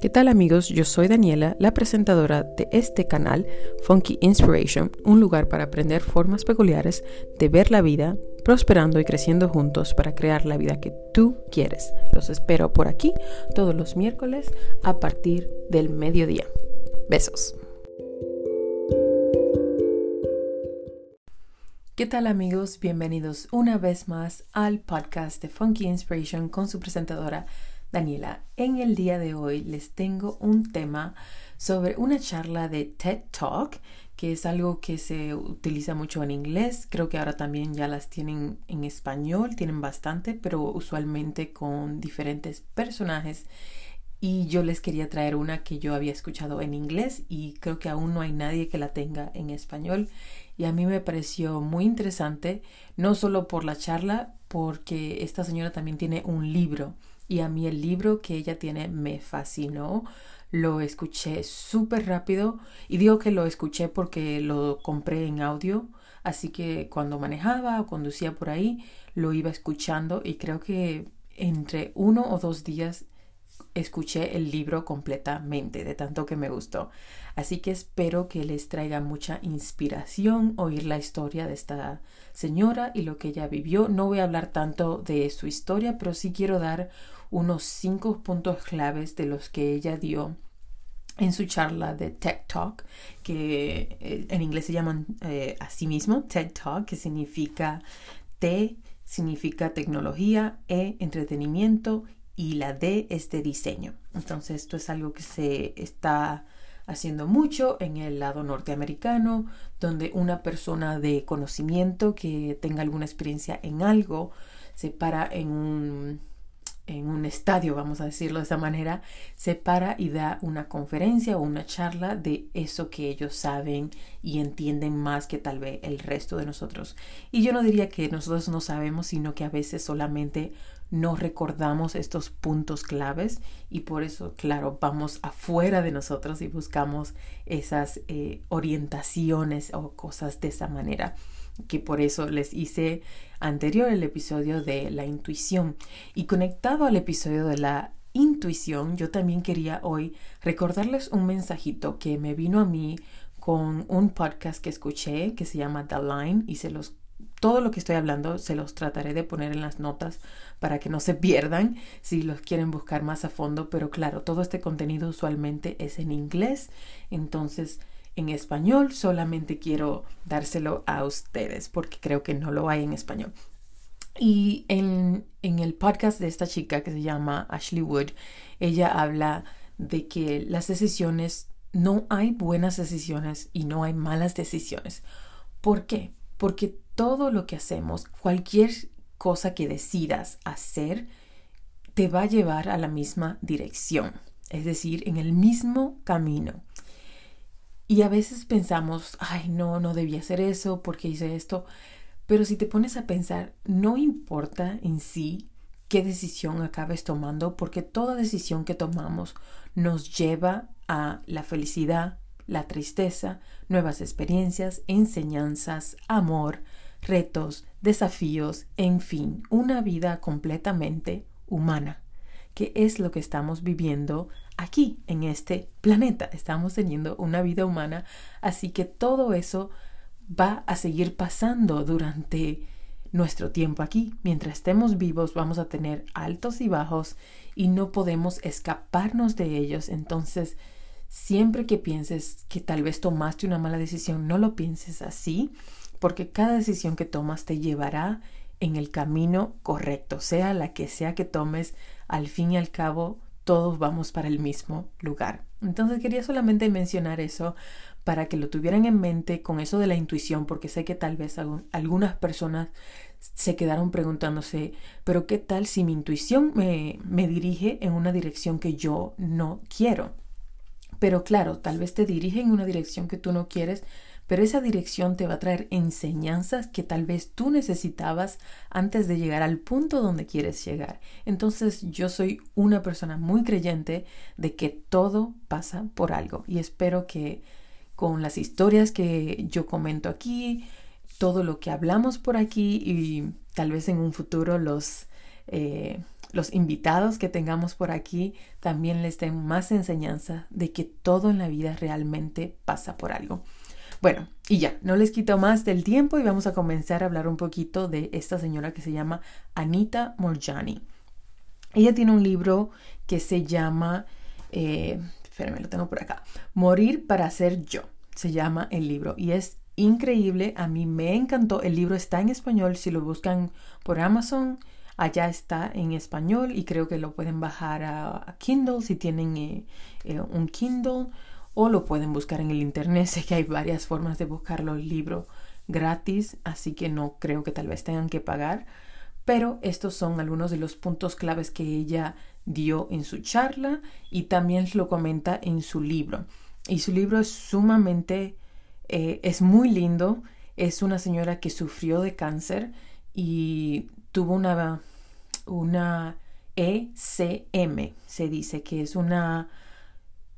¿Qué tal amigos? Yo soy Daniela, la presentadora de este canal Funky Inspiration, un lugar para aprender formas peculiares de ver la vida, prosperando y creciendo juntos para crear la vida que tú quieres. Los espero por aquí todos los miércoles a partir del mediodía. Besos. ¿Qué tal amigos? Bienvenidos una vez más al podcast de Funky Inspiration con su presentadora Daniela. En el día de hoy les tengo un tema sobre una charla de TED Talk, que es algo que se utiliza mucho en inglés. Creo que ahora también ya las tienen en español, tienen bastante, pero usualmente con diferentes personajes. Y yo les quería traer una que yo había escuchado en inglés y creo que aún no hay nadie que la tenga en español. Y a mí me pareció muy interesante, no solo por la charla, porque esta señora también tiene un libro y a mí el libro que ella tiene me fascinó. Lo escuché súper rápido y digo que lo escuché porque lo compré en audio, así que cuando manejaba o conducía por ahí lo iba escuchando y creo que entre uno o dos días escuché el libro completamente, de tanto que me gustó. Así que espero que les traiga mucha inspiración oír la historia de esta señora y lo que ella vivió. No voy a hablar tanto de su historia, pero sí quiero dar unos cinco puntos claves de los que ella dio en su charla de TED Talk, que eh, en inglés se llaman eh, a sí mismo TED Talk, que significa T significa tecnología, E entretenimiento y la D es de diseño. Entonces esto es algo que se está haciendo mucho en el lado norteamericano, donde una persona de conocimiento que tenga alguna experiencia en algo se para en un en un estadio, vamos a decirlo de esa manera, se para y da una conferencia o una charla de eso que ellos saben y entienden más que tal vez el resto de nosotros. Y yo no diría que nosotros no sabemos, sino que a veces solamente no recordamos estos puntos claves y por eso, claro, vamos afuera de nosotros y buscamos esas eh, orientaciones o cosas de esa manera que por eso les hice anterior el episodio de la intuición. Y conectado al episodio de la intuición, yo también quería hoy recordarles un mensajito que me vino a mí con un podcast que escuché que se llama The Line y se los todo lo que estoy hablando se los trataré de poner en las notas para que no se pierdan si los quieren buscar más a fondo, pero claro, todo este contenido usualmente es en inglés, entonces en español, solamente quiero dárselo a ustedes porque creo que no lo hay en español. Y en, el podcast de esta chica que se llama Ashley Wood, ella habla de que las decisiones, no hay buenas decisiones y no hay malas decisiones. ¿Por qué? Porque todo lo que hacemos, cualquier cosa que decidas hacer, te va a llevar a la misma dirección, es decir, en el mismo camino. Y a veces pensamos, ay, no, no debía hacer eso porque hice esto. Pero si te pones a pensar, no importa en sí qué decisión acabes tomando, porque toda decisión que tomamos nos lleva a la felicidad, la tristeza, nuevas experiencias, enseñanzas, amor, retos, desafíos, en fin, una vida completamente humana, que es lo que estamos viviendo aquí, en este planeta. Estamos teniendo una vida humana, así que todo eso va a seguir pasando durante nuestro tiempo aquí. Mientras estemos vivos vamos a tener altos y bajos y no podemos escaparnos de ellos. Entonces, siempre que pienses que tal vez tomaste una mala decisión, no lo pienses así, porque cada decisión que tomas te llevará en el camino correcto, sea la que sea que tomes, al fin y al cabo todos vamos para el mismo lugar. Entonces quería solamente mencionar eso para que lo tuvieran en mente con eso de la intuición, porque sé que tal vez algunas personas se quedaron preguntándose, pero ¿qué tal si mi intuición me, me dirige en una dirección que yo no quiero? Pero claro, tal vez te dirige en una dirección que tú no quieres, pero esa dirección te va a traer enseñanzas que tal vez tú necesitabas antes de llegar al punto donde quieres llegar. Entonces yo soy una persona muy creyente de que todo pasa por algo y espero que con las historias que yo comento aquí, todo lo que hablamos por aquí y tal vez en un futuro los... Eh, los invitados que tengamos por aquí también les den más enseñanza de que todo en la vida realmente pasa por algo. Bueno, y ya, no les quito más del tiempo y vamos a comenzar a hablar un poquito de esta señora que se llama Anita Morjani. Ella tiene un libro que se llama, eh, espérenme, lo tengo por acá, Morir para ser yo, se llama el libro y es increíble, a mí me encantó, el libro está en español, si lo buscan por Amazon, allá está en español y creo que lo pueden bajar a, Kindle si tienen eh, eh, un Kindle o lo pueden buscar en el internet. Sé que hay varias formas de buscarlo el libro gratis, así que no creo que tal vez tengan que pagar. Pero estos son algunos de los puntos claves que ella dio en su charla y también lo comenta en su libro. Y su libro es sumamente, eh, es muy lindo. Es una señora que sufrió de cáncer y tuvo una, una ECM, se dice que es una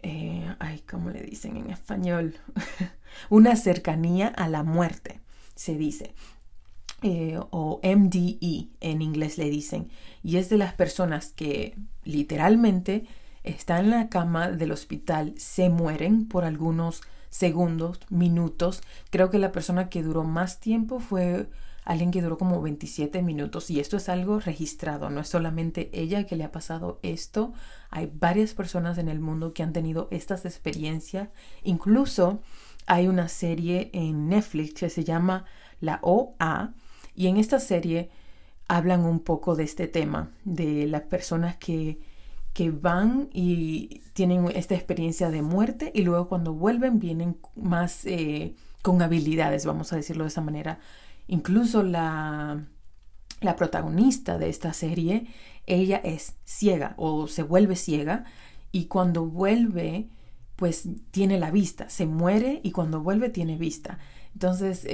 eh, ay, ¿cómo le dicen en español? una cercanía a la muerte, se dice. Eh, o MDE en inglés le dicen. Y es de las personas que literalmente están en la cama del hospital, se mueren por algunos segundos, minutos. Creo que la persona que duró más tiempo fue alguien que duró como 27 minutos y esto es algo registrado, no es solamente ella que le ha pasado esto, hay varias personas en el mundo que han tenido estas experiencias, incluso hay una serie en Netflix que se llama La OA y en esta serie hablan un poco de este tema, de las personas que, que van y tienen esta experiencia de muerte y luego cuando vuelven vienen más eh, con habilidades, vamos a decirlo de esa manera, Incluso la, la protagonista de esta serie, ella es ciega o se vuelve ciega y cuando vuelve, pues tiene la vista, se muere y cuando vuelve tiene vista. Entonces,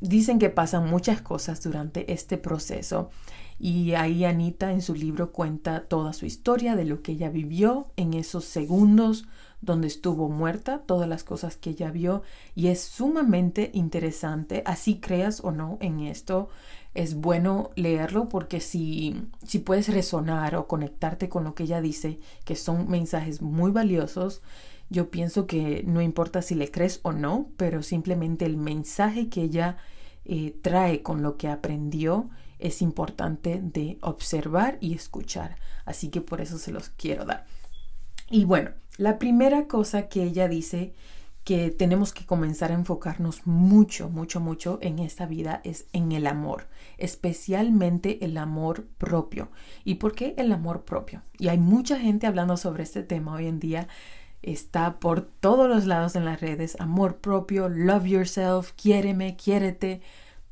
dicen que pasan muchas cosas durante este proceso y ahí Anita en su libro cuenta toda su historia de lo que ella vivió en esos segundos donde estuvo muerta, todas las cosas que ella vio y es sumamente interesante, así creas o no en esto, es bueno leerlo porque si, si puedes resonar o conectarte con lo que ella dice, que son mensajes muy valiosos, yo pienso que no importa si le crees o no, pero simplemente el mensaje que ella eh, trae con lo que aprendió es importante de observar y escuchar. Así que por eso se los quiero dar. Y bueno, la primera cosa que ella dice que tenemos que comenzar a enfocarnos mucho, mucho, mucho en esta vida es en el amor, especialmente el amor propio. ¿Y por qué el amor propio? Y hay mucha gente hablando sobre este tema hoy en día. Está por todos los lados en las redes. Amor propio, love yourself, quiéreme, quiérete.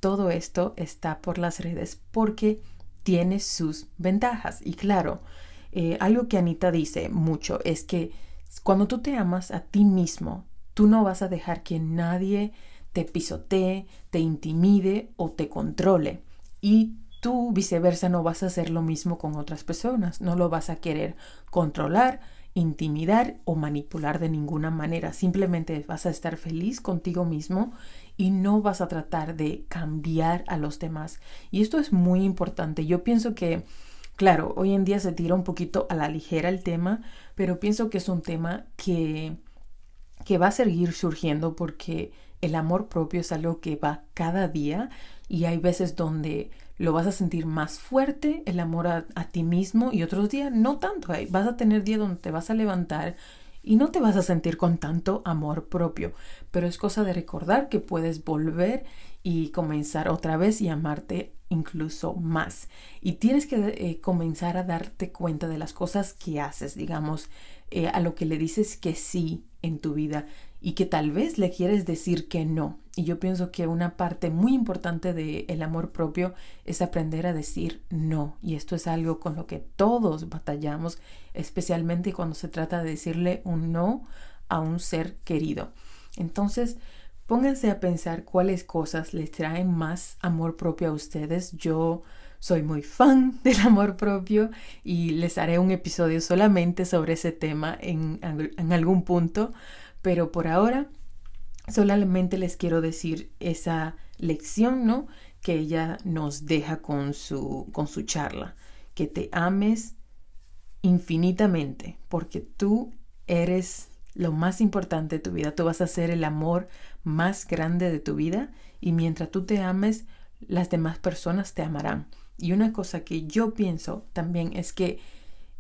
Todo esto está por las redes porque tiene sus ventajas. Y claro, eh, algo que Anita dice mucho es que cuando tú te amas a ti mismo, tú no vas a dejar que nadie te pisotee, te intimide o te controle. Y tú viceversa no vas a hacer lo mismo con otras personas, no lo vas a querer controlar, intimidar o manipular de ninguna manera. Simplemente vas a estar feliz contigo mismo y no vas a tratar de cambiar a los demás. Y esto es muy importante. Yo pienso que Claro, hoy en día se tira un poquito a la ligera el tema, pero pienso que es un tema que, que va a seguir surgiendo porque el amor propio es algo que va cada día y hay veces donde lo vas a sentir más fuerte, el amor a, a ti mismo y otros días no tanto. Vas a tener días donde te vas a levantar y no te vas a sentir con tanto amor propio, pero es cosa de recordar que puedes volver y comenzar otra vez y amarte incluso más. Y tienes que eh, comenzar a darte cuenta de las cosas que haces, digamos, eh, a lo que le dices que sí en tu vida y que tal vez le quieres decir que no. Y yo pienso que una parte muy importante del amor propio es aprender a decir no. Y esto es algo con lo que todos batallamos, especialmente cuando se trata de decirle un no a un ser querido. Entonces, Pónganse a pensar cuáles cosas les traen más amor propio a ustedes. Yo soy muy fan del amor propio y les haré un episodio solamente sobre ese tema en, algún punto, pero por ahora solamente les quiero decir esa lección, ¿no? Que ella nos deja con su, con su charla, que te ames infinitamente, porque tú eres lo más importante de tu vida. Tú vas a ser el amor más grande de tu vida y mientras tú te ames, las demás personas te amarán. Y una cosa que yo pienso también es que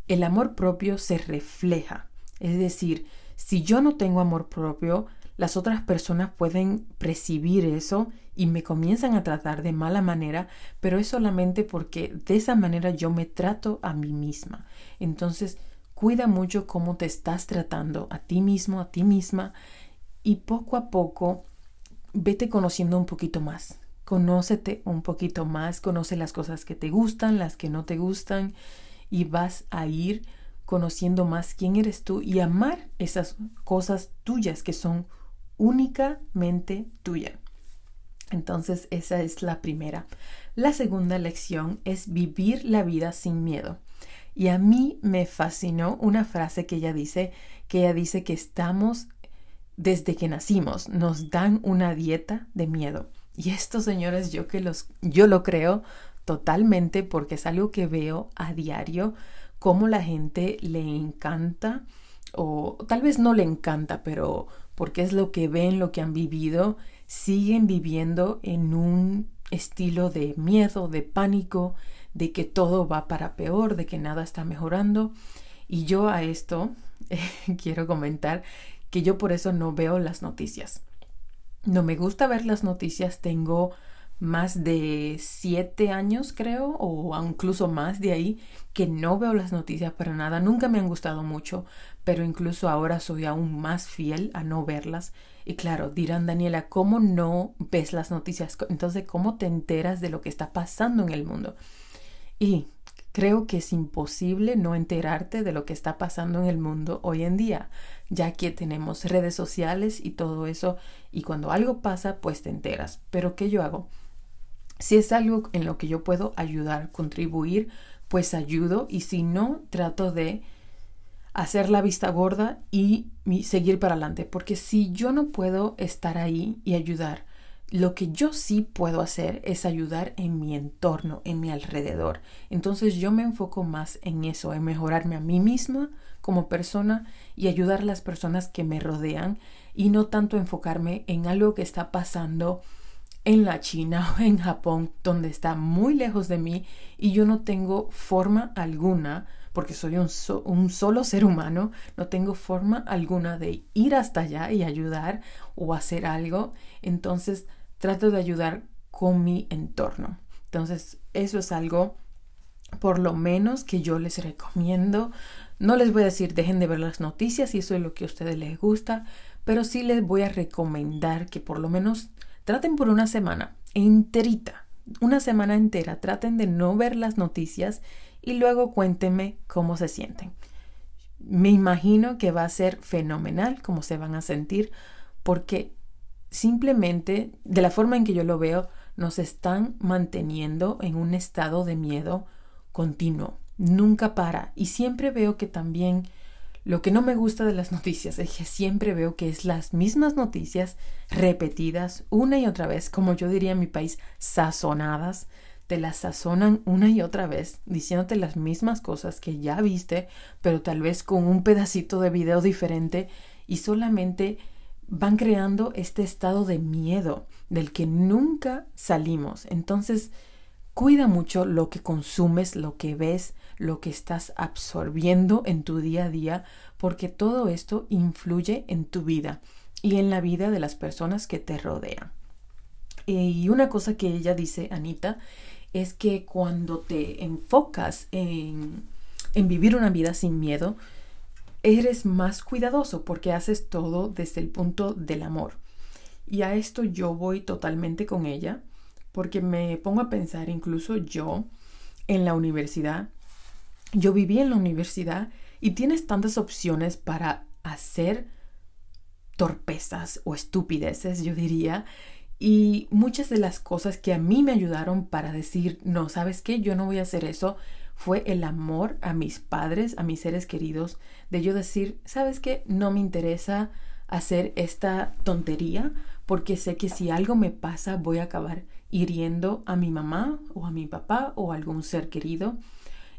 el amor propio se refleja. Es decir, si yo no tengo amor propio, las otras personas pueden percibir eso y me comienzan a tratar de mala manera, pero es solamente porque de esa manera yo me trato a mí misma. Entonces, cuida mucho cómo te estás tratando a ti mismo, a ti misma, y poco a poco vete conociendo un poquito más. Conócete un poquito más, conoce las cosas que te gustan, las que no te gustan, y vas a ir conociendo más quién eres tú y amar esas cosas tuyas que son únicamente tuyas. Entonces esa es la primera. La segunda lección es vivir la vida sin miedo. Y a mí me fascinó una frase que ella dice, que ella dice que estamos desde que nacimos, nos dan una dieta de miedo. Y esto, señores, yo que los yo lo creo totalmente porque es algo que veo a diario cómo la gente le encanta o tal vez no le encanta, pero porque es lo que ven, lo que han vivido, siguen viviendo en un estilo de miedo, de pánico, de que todo va para peor, de que nada está mejorando. Y yo a esto quiero comentar que yo por eso no veo las noticias. No me gusta ver las noticias, tengo más de siete años creo o incluso más de ahí que no veo las noticias para nada. Nunca me han gustado mucho pero incluso ahora soy aún más fiel a no verlas. Y claro dirán Daniela cómo no ves las noticias entonces cómo te enteras de lo que está pasando en el mundo y creo que es imposible no enterarte de lo que está pasando en el mundo hoy en día ya que tenemos redes sociales y todo eso y cuando algo pasa pues te enteras pero qué yo hago si es algo en lo que yo puedo ayudar, contribuir, pues ayudo y si no, trato de hacer la vista gorda y seguir para adelante. Porque si yo no puedo estar ahí y ayudar, lo que yo sí puedo hacer es ayudar en mi entorno, en mi alrededor. Entonces yo me enfoco más en eso, en mejorarme a mí misma como persona y ayudar a las personas que me rodean y no tanto enfocarme en algo que está pasando en la China o en Japón, donde está muy lejos de mí y yo no tengo forma alguna, porque soy un, un, solo ser humano, no tengo forma alguna de ir hasta allá y ayudar o hacer algo. Entonces trato de ayudar con mi entorno. Entonces eso es algo por lo menos que yo les recomiendo. No les voy a decir dejen de ver las noticias si eso es lo que a ustedes les gusta, pero sí les voy a recomendar que por lo menos Traten por una semana enterita, una semana entera, traten de no ver las noticias y luego cuéntenme cómo se sienten. Me imagino que va a ser fenomenal cómo se van a sentir porque simplemente de la forma en que yo lo veo nos están manteniendo en un estado de miedo continuo. Nunca para. Y siempre veo que también lo que no me gusta de las noticias es que siempre veo que es las mismas noticias repetidas una y otra vez, como yo diría en mi país, sazonadas. Te las sazonan una y otra vez, diciéndote las mismas cosas que ya viste, pero tal vez con un pedacito de video diferente y solamente van creando este estado de miedo del que nunca salimos. Entonces, cuida mucho lo que consumes, lo que ves, lo que estás absorbiendo en tu día a día, porque todo esto influye en tu vida y en la vida de las personas que te rodean. Y una cosa que ella dice, Anita, es que cuando te enfocas en, en vivir una vida sin miedo, eres más cuidadoso porque haces todo desde el punto del amor. Y a esto yo voy totalmente con ella porque me pongo a pensar incluso yo en la universidad yo viví en la universidad y tienes tantas opciones para hacer torpezas o estupideces, yo diría. Y muchas de las cosas que a mí me ayudaron para decir, no, ¿sabes qué? Yo no voy a hacer eso, fue el amor a mis padres, a mis seres queridos, de yo decir, ¿sabes qué? No me interesa hacer esta tontería porque sé que si algo me pasa voy a acabar hiriendo a mi mamá o a mi papá o a algún ser querido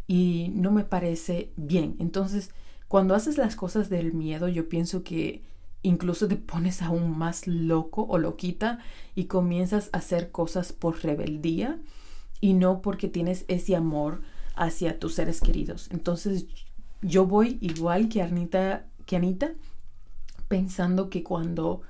y no me parece bien. Entonces, cuando haces las cosas del miedo, yo pienso que incluso te pones aún más loco o loquita y comienzas a hacer cosas por rebeldía y no porque tienes ese amor hacia tus seres queridos. Entonces yo voy igual que Anita, que Anita pensando que cuando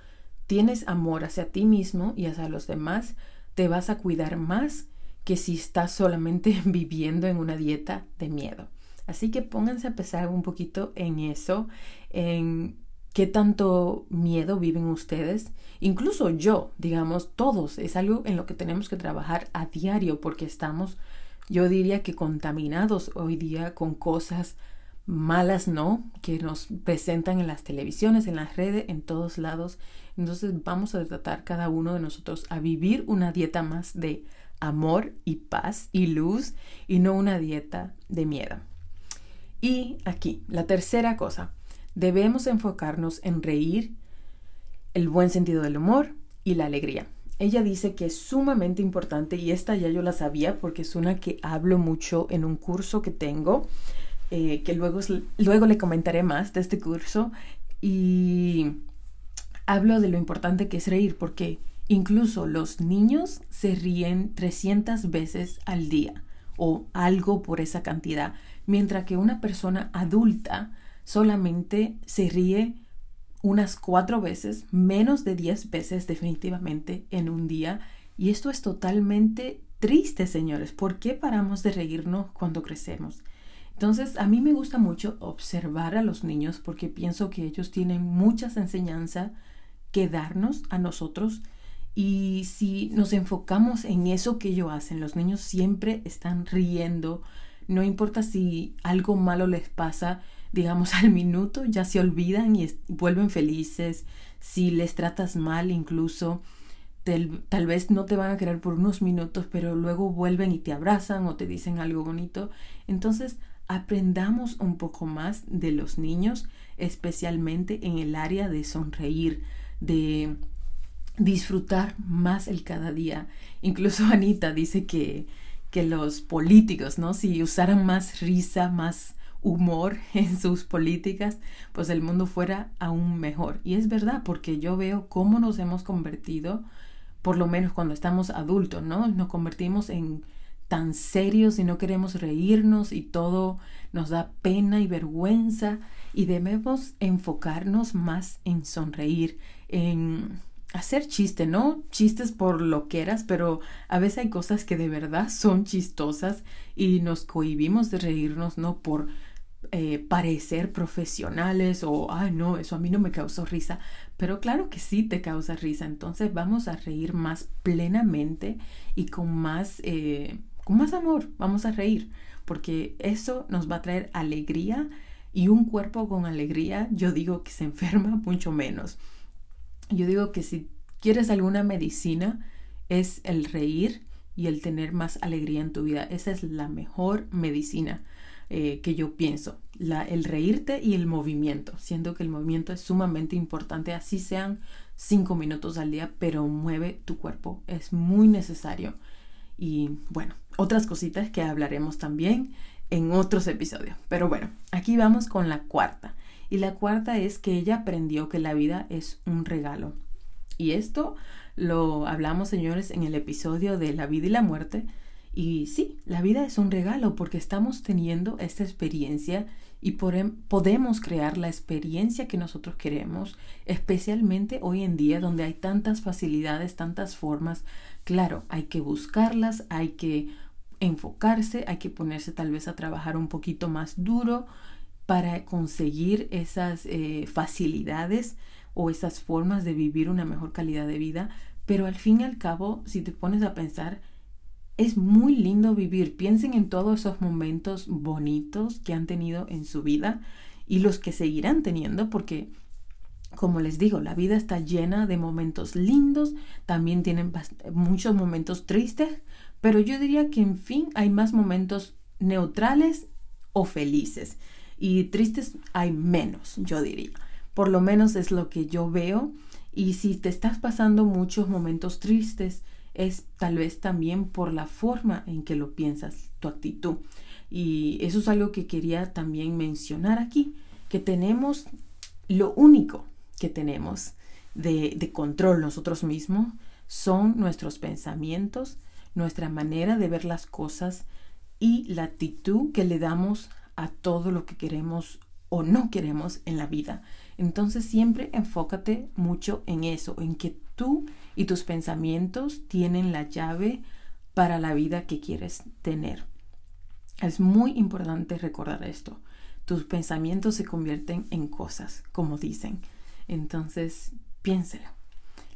tienes amor hacia ti mismo y hacia los demás, te vas a cuidar más que si estás solamente viviendo en una dieta de miedo. Así que pónganse a pensar un poquito en eso, en qué tanto miedo viven ustedes. Incluso yo, digamos, todos, es algo en lo que tenemos que trabajar a diario porque estamos, yo diría que contaminados hoy día con cosas malas, ¿no? Que nos presentan en las televisiones, en las redes, en todos lados. Entonces vamos a tratar cada uno de nosotros a vivir una dieta más de amor y paz y luz y no una dieta de miedo. Y aquí, la tercera cosa, debemos enfocarnos en reír, el buen sentido del humor y la alegría. Ella dice que es sumamente importante y esta ya yo la sabía porque es una que hablo mucho en un curso que tengo, eh, que luego, luego le comentaré más de este curso y hablo de lo importante que es reír porque incluso los niños se ríen 300 veces al día o algo por esa cantidad, mientras que una persona adulta solamente se ríe unas cuatro veces, menos de diez veces definitivamente en un día. Y esto es totalmente triste, señores. ¿Por qué paramos de reírnos cuando crecemos? Entonces, a mí me gusta mucho observar a los niños porque pienso que ellos tienen muchas enseñanzas que darnos a nosotros. Y si nos enfocamos en eso que ellos hacen, los niños siempre están riendo. No importa si algo malo les pasa, digamos, al minuto ya se olvidan y vuelven felices. Si les tratas mal, incluso, tal vez no te van a querer por unos minutos, pero luego vuelven y te abrazan o te dicen algo bonito. Entonces, aprendamos un poco más de los niños, especialmente en el área de sonreír, de disfrutar más el cada día. Incluso Anita dice que, que los políticos, ¿no? Si usaran más risa, más humor en sus políticas, pues el mundo fuera aún mejor. Y es verdad, porque yo veo cómo nos hemos convertido, por lo menos cuando estamos adultos, ¿no? Nos convertimos en tan serios y no queremos reírnos y todo nos da pena y vergüenza y debemos enfocarnos más en sonreír, en hacer chiste, ¿no? Chistes por lo que eras, pero a veces hay cosas que de verdad son chistosas y nos cohibimos de reírnos, ¿no? Por eh, parecer profesionales o, ay no, eso a mí no me causó risa, pero claro que sí te causa risa, entonces vamos a reír más plenamente y con más, eh, con más amor, vamos a reír, porque eso nos va a traer alegría y un cuerpo con alegría, yo digo que se enferma mucho menos. Yo digo que si quieres alguna medicina, es el reír y el tener más alegría en tu vida. Esa es la mejor medicina eh, que yo pienso. La, el reírte y el movimiento, siendo que el movimiento es sumamente importante, así sean cinco minutos al día, pero mueve tu cuerpo, es muy necesario. Y bueno, otras cositas que hablaremos también en otros episodios. Pero bueno, aquí vamos con la cuarta. Y la cuarta es que ella aprendió que la vida es un regalo. Y esto lo hablamos, señores, en el episodio de la vida y la muerte, y sí, la vida es un regalo porque estamos teniendo esta experiencia y podemos crear la experiencia que nosotros queremos, especialmente hoy en día donde hay tantas facilidades, tantas formas. Claro, hay que buscarlas, hay que enfocarse, hay que ponerse tal vez a trabajar un poquito más duro para conseguir esas eh, facilidades o esas formas de vivir una mejor calidad de vida. Pero al fin y al cabo, si te pones a pensar, es muy lindo vivir. Piensen en todos esos momentos bonitos que han tenido en su vida y los que seguirán teniendo porque, como les digo, la vida está llena de momentos lindos, también tienen muchos momentos tristes, pero yo diría que en fin hay más momentos neutrales o felices y tristes hay menos, yo diría. Por lo menos es lo que yo veo y si te estás pasando muchos momentos tristes, es tal vez también por la forma en que lo piensas, tu actitud. Y eso es algo que quería también mencionar aquí, que tenemos lo único que tenemos de, de control nosotros mismos son nuestros pensamientos, nuestra manera de ver las cosas y la actitud que le damos a todo lo que queremos o no queremos en la vida. Entonces siempre enfócate mucho en eso, en que tú y tus pensamientos tienen la llave para la vida que quieres tener. Es muy importante recordar esto. Tus pensamientos se convierten en cosas, como dicen. Entonces, piénselo.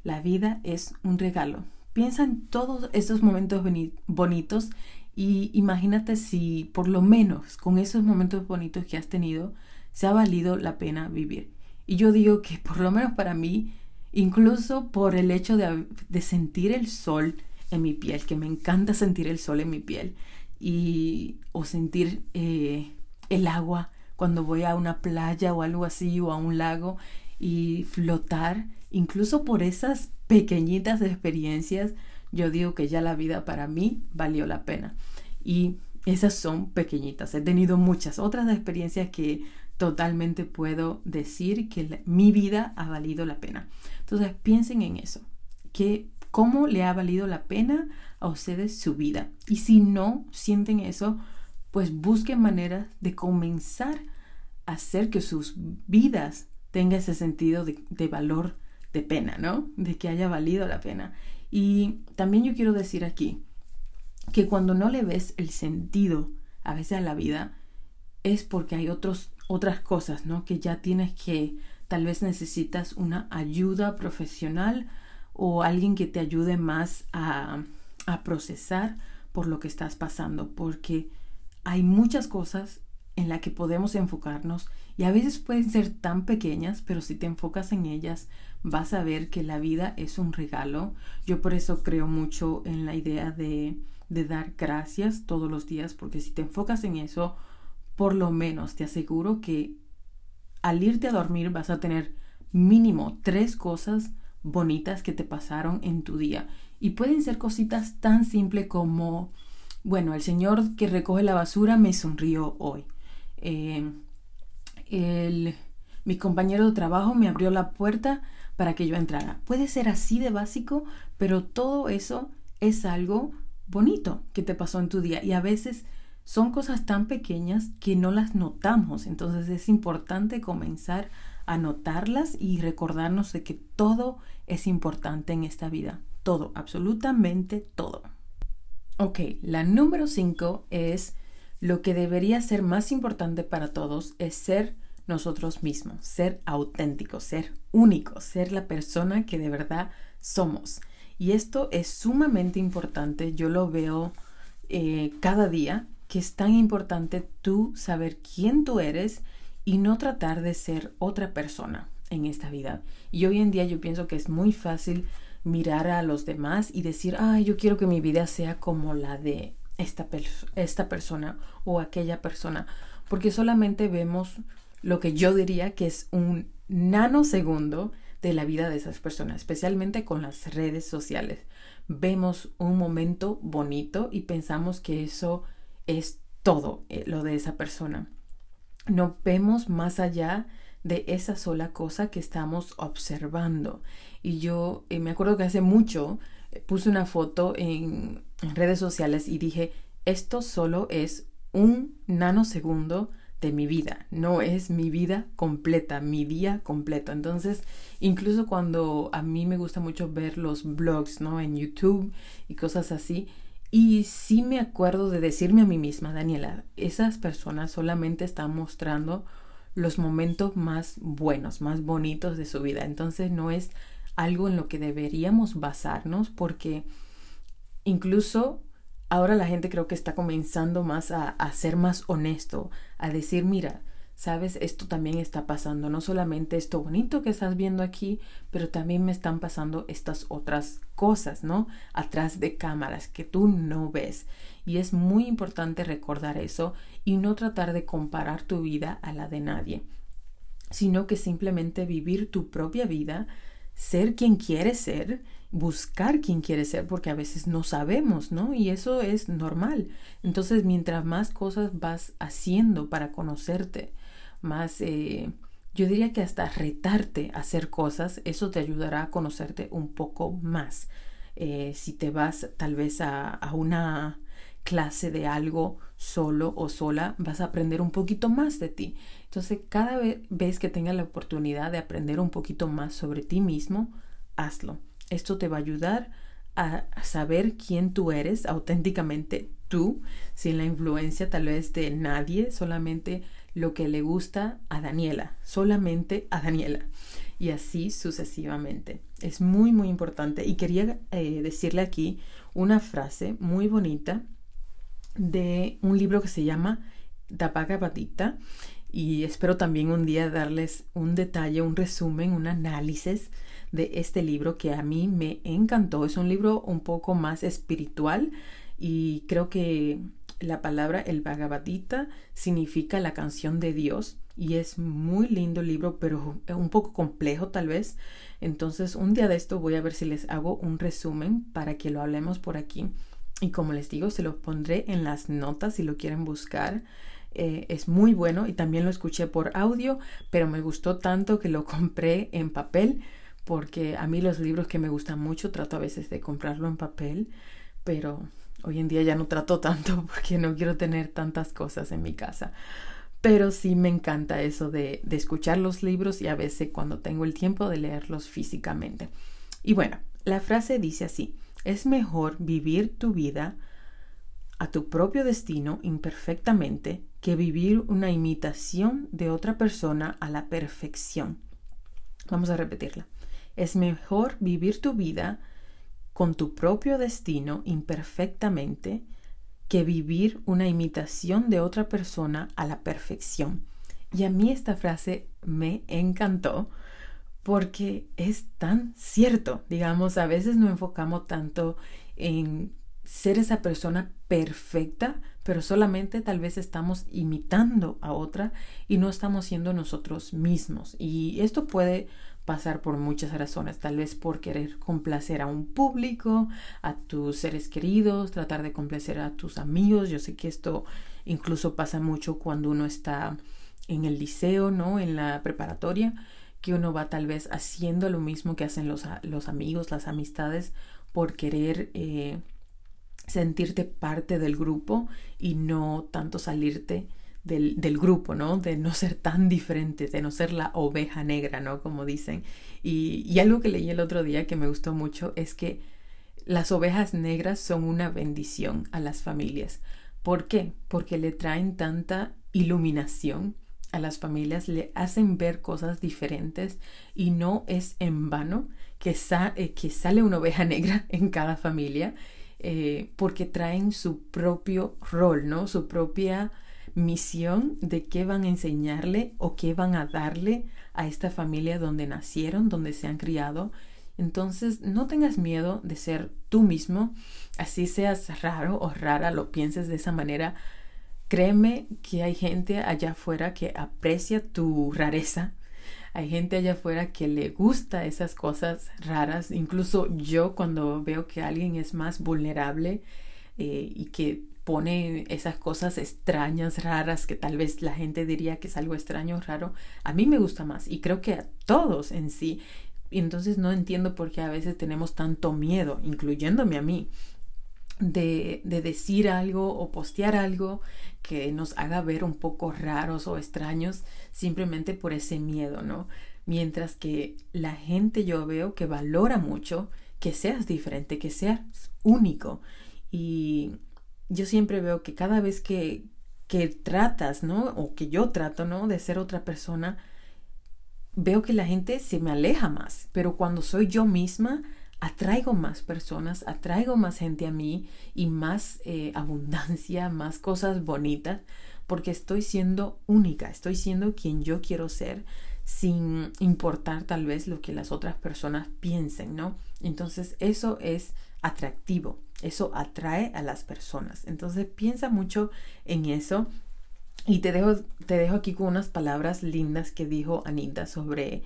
La vida es un regalo. Piensa en todos esos momentos bonitos y imagínate si por lo menos con esos momentos bonitos que has tenido, se ha valido la pena vivir. Y yo digo que por lo menos para mí, incluso por el hecho de, sentir el sol en mi piel, que me encanta sentir el sol en mi piel, y, o sentir eh, el agua cuando voy a una playa o algo así, o a un lago, y flotar, incluso por esas pequeñitas experiencias, yo digo que ya la vida para mí valió la pena. Y esas son pequeñitas. He tenido muchas otras experiencias que totalmente puedo decir que mi vida ha valido la pena. Entonces piensen en eso, que cómo le ha valido la pena a ustedes su vida. Y si no sienten eso, pues busquen maneras de comenzar a hacer que sus vidas tengan ese sentido de, de valor de pena, ¿no? De que haya valido la pena. Y también yo quiero decir aquí que cuando no le ves el sentido a veces a la vida, es porque hay otros otras cosas, ¿no? Que ya tienes que, tal vez necesitas una ayuda profesional o alguien que te ayude más a, a procesar por lo que estás pasando, porque hay muchas cosas en las que podemos enfocarnos y a veces pueden ser tan pequeñas, pero si te enfocas en ellas vas a ver que la vida es un regalo. Yo por eso creo mucho en la idea de, de dar gracias todos los días, porque si te enfocas en eso, por lo menos te aseguro que al irte a dormir vas a tener mínimo tres cosas bonitas que te pasaron en tu día. Y pueden ser cositas tan simples como, bueno, el señor que recoge la basura me sonrió hoy. Eh, el, mi compañero de trabajo me abrió la puerta para que yo entrara. Puede ser así de básico, pero todo eso es algo bonito que te pasó en tu día. Y a veces son cosas tan pequeñas que no las notamos. Entonces es importante comenzar a notarlas y recordarnos de que todo es importante en esta vida. Todo, absolutamente todo. Ok, la número 5 es lo que debería ser más importante para todos es ser nosotros mismos, ser auténticos, ser únicos, ser la persona que de verdad somos. Y esto es sumamente importante, yo lo veo eh, cada día que es tan importante tú saber quién tú eres y no tratar de ser otra persona en esta vida. Y hoy en día yo pienso que es muy fácil mirar a los demás y decir, ah, yo quiero que mi vida sea como la de esta, esta persona o aquella persona, porque solamente vemos lo que yo diría que es un nanosegundo de la vida de esas personas, especialmente con las redes sociales. Vemos un momento bonito y pensamos que eso es todo eh, lo de esa persona. No vemos más allá de esa sola cosa que estamos observando. Y yo eh, me acuerdo que hace mucho eh, puse una foto en, redes sociales y dije, esto solo es un nanosegundo de mi vida, no es mi vida completa, mi día completo. Entonces, incluso cuando a mí me gusta mucho ver los blogs, ¿no? En YouTube y cosas así, y sí me acuerdo de decirme a mí misma, Daniela, esas personas solamente están mostrando los momentos más buenos, más bonitos de su vida. Entonces no es algo en lo que deberíamos basarnos porque incluso ahora la gente creo que está comenzando más a, a ser más honesto, a decir, mira, sabes, esto también está pasando, no solamente esto bonito que estás viendo aquí, pero también me están pasando estas otras cosas, ¿no? Atrás de cámaras que tú no ves. Y es muy importante recordar eso y no tratar de comparar tu vida a la de nadie, sino que simplemente vivir tu propia vida ser quien quieres ser, buscar quien quieres ser, porque a veces no sabemos, ¿no? Y eso es normal. Entonces, mientras más cosas vas haciendo para conocerte, más, eh, yo diría que hasta retarte a hacer cosas, eso te ayudará a conocerte un poco más. Eh, si te vas tal vez a, a una clase de algo solo o sola, vas a aprender un poquito más de ti. Entonces, cada vez que tengas la oportunidad de aprender un poquito más sobre ti mismo, hazlo. Esto te va a ayudar a saber quién tú eres auténticamente tú, sin la influencia tal vez de nadie, solamente lo que le gusta a Daniela, solamente a Daniela. Y así sucesivamente. Es muy, muy importante. Y quería eh, decirle aquí una frase muy bonita de un libro que se llama Dapaga Batita y espero también un día darles un detalle, un resumen, un análisis de este libro que a mí me encantó. Es un libro un poco más espiritual y creo que la palabra el Bhagavad significa la canción de Dios y es muy lindo el libro, pero un poco complejo tal vez. Entonces un día de esto voy a ver si les hago un resumen para que lo hablemos por aquí. Y como les digo, se lo pondré en las notas si lo quieren buscar. Eh, es muy bueno y también lo escuché por audio, pero me gustó tanto que lo compré en papel porque a mí los libros que me gustan mucho trato a veces de comprarlo en papel, pero hoy en día ya no trato tanto porque no quiero tener tantas cosas en mi casa. Pero sí me encanta eso de, de escuchar los libros y a veces cuando tengo el tiempo de leerlos físicamente. Y bueno, la frase dice así, es mejor vivir tu vida a tu propio destino imperfectamente que vivir una imitación de otra persona a la perfección. Vamos a repetirla. Es mejor vivir tu vida con tu propio destino imperfectamente que vivir una imitación de otra persona a la perfección. Y a mí esta frase me encantó porque es tan cierto. Digamos, a veces nos enfocamos tanto en ser esa persona perfecta, pero solamente tal vez estamos imitando a otra y no estamos siendo nosotros mismos. Y esto puede pasar por muchas razones, tal vez por querer complacer a un público, a tus seres queridos, tratar de complacer a tus amigos. Yo sé que esto incluso pasa mucho cuando uno está en el liceo, ¿no? En la preparatoria, que uno va tal vez haciendo lo mismo que hacen los, los amigos, las amistades, por querer eh, sentirte parte del grupo y no tanto salirte del, del, grupo, ¿no? De no ser tan diferente, de no ser la oveja negra, ¿no? Como dicen. Y, y algo que leí el otro día que me gustó mucho es que las ovejas negras son una bendición a las familias. ¿Por qué? Porque le traen tanta iluminación a las familias, le hacen ver cosas diferentes y no es en vano que, eh, que sale una oveja negra en cada familia eh, porque traen su propio rol, ¿no? Su propia misión de qué van a enseñarle o qué van a darle a esta familia donde nacieron, donde se han criado. Entonces, no tengas miedo de ser tú mismo, así seas raro o rara, lo pienses de esa manera. Créeme que hay gente allá afuera que aprecia tu rareza, hay gente allá afuera que le gusta esas cosas raras. Incluso yo cuando veo que alguien es más vulnerable eh, y que pone esas cosas extrañas, raras, que tal vez la gente diría que es algo extraño, raro, a mí me gusta más y creo que a todos en sí. Y entonces no entiendo por qué a veces tenemos tanto miedo, incluyéndome a mí, de, de, decir algo o postear algo que nos haga ver un poco raros o extraños simplemente por ese miedo, ¿no? Mientras que la gente yo veo que valora mucho que seas diferente, que seas único. Y yo siempre veo que cada vez que, que tratas, ¿no? O que yo trato, ¿no? De ser otra persona, veo que la gente se me aleja más. Pero cuando soy yo misma, atraigo más personas, atraigo más gente a mí y más eh, abundancia, más cosas bonitas, porque estoy siendo única, estoy siendo quien yo quiero ser sin importar tal vez lo que las otras personas piensen, ¿no? Entonces eso es atractivo, eso atrae a las personas. Entonces piensa mucho en eso y te dejo, te dejo aquí con unas palabras lindas que dijo Anita sobre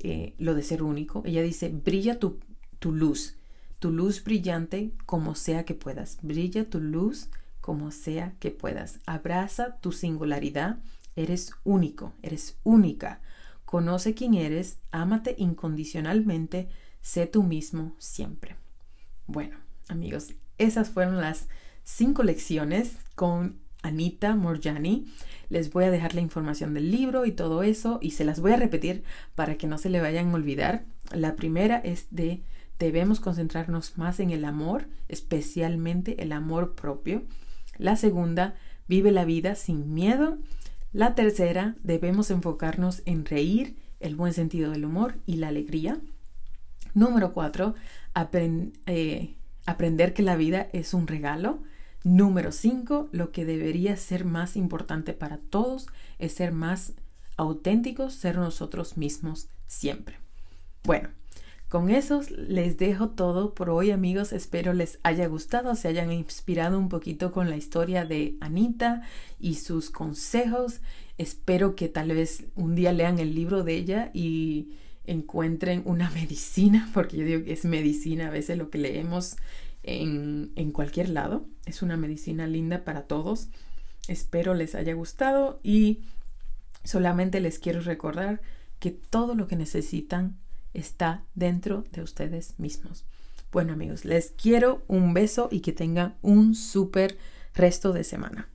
eh, lo de ser único. Ella dice, brilla tu, tu luz, tu luz brillante como sea que puedas. Brilla tu luz como sea que puedas. Abraza tu singularidad. Eres único, eres única. Conoce quién eres, ámate incondicionalmente, sé tú mismo siempre. Bueno, amigos, esas fueron las cinco lecciones con Anita Morjani. Les voy a dejar la información del libro y todo eso y se las voy a repetir para que no se le vayan a olvidar. La primera es de debemos concentrarnos más en el amor, especialmente el amor propio. La segunda, vive la vida sin miedo. La tercera, debemos enfocarnos en reír, el buen sentido del humor y la alegría. Número cuatro, eh, aprender que la vida es un regalo. Número 5, lo que debería ser más importante para todos es ser más auténticos, ser nosotros mismos siempre. Bueno, con eso les dejo todo por hoy amigos, espero les haya gustado, se hayan inspirado un poquito con la historia de Anita y sus consejos, espero que tal vez un día lean el libro de ella y encuentren una medicina, porque yo digo que es medicina a veces lo que leemos en, cualquier lado. Es una medicina linda para todos. Espero les haya gustado y solamente les quiero recordar que todo lo que necesitan está dentro de ustedes mismos. Bueno amigos, les quiero un beso y que tengan un súper resto de semana.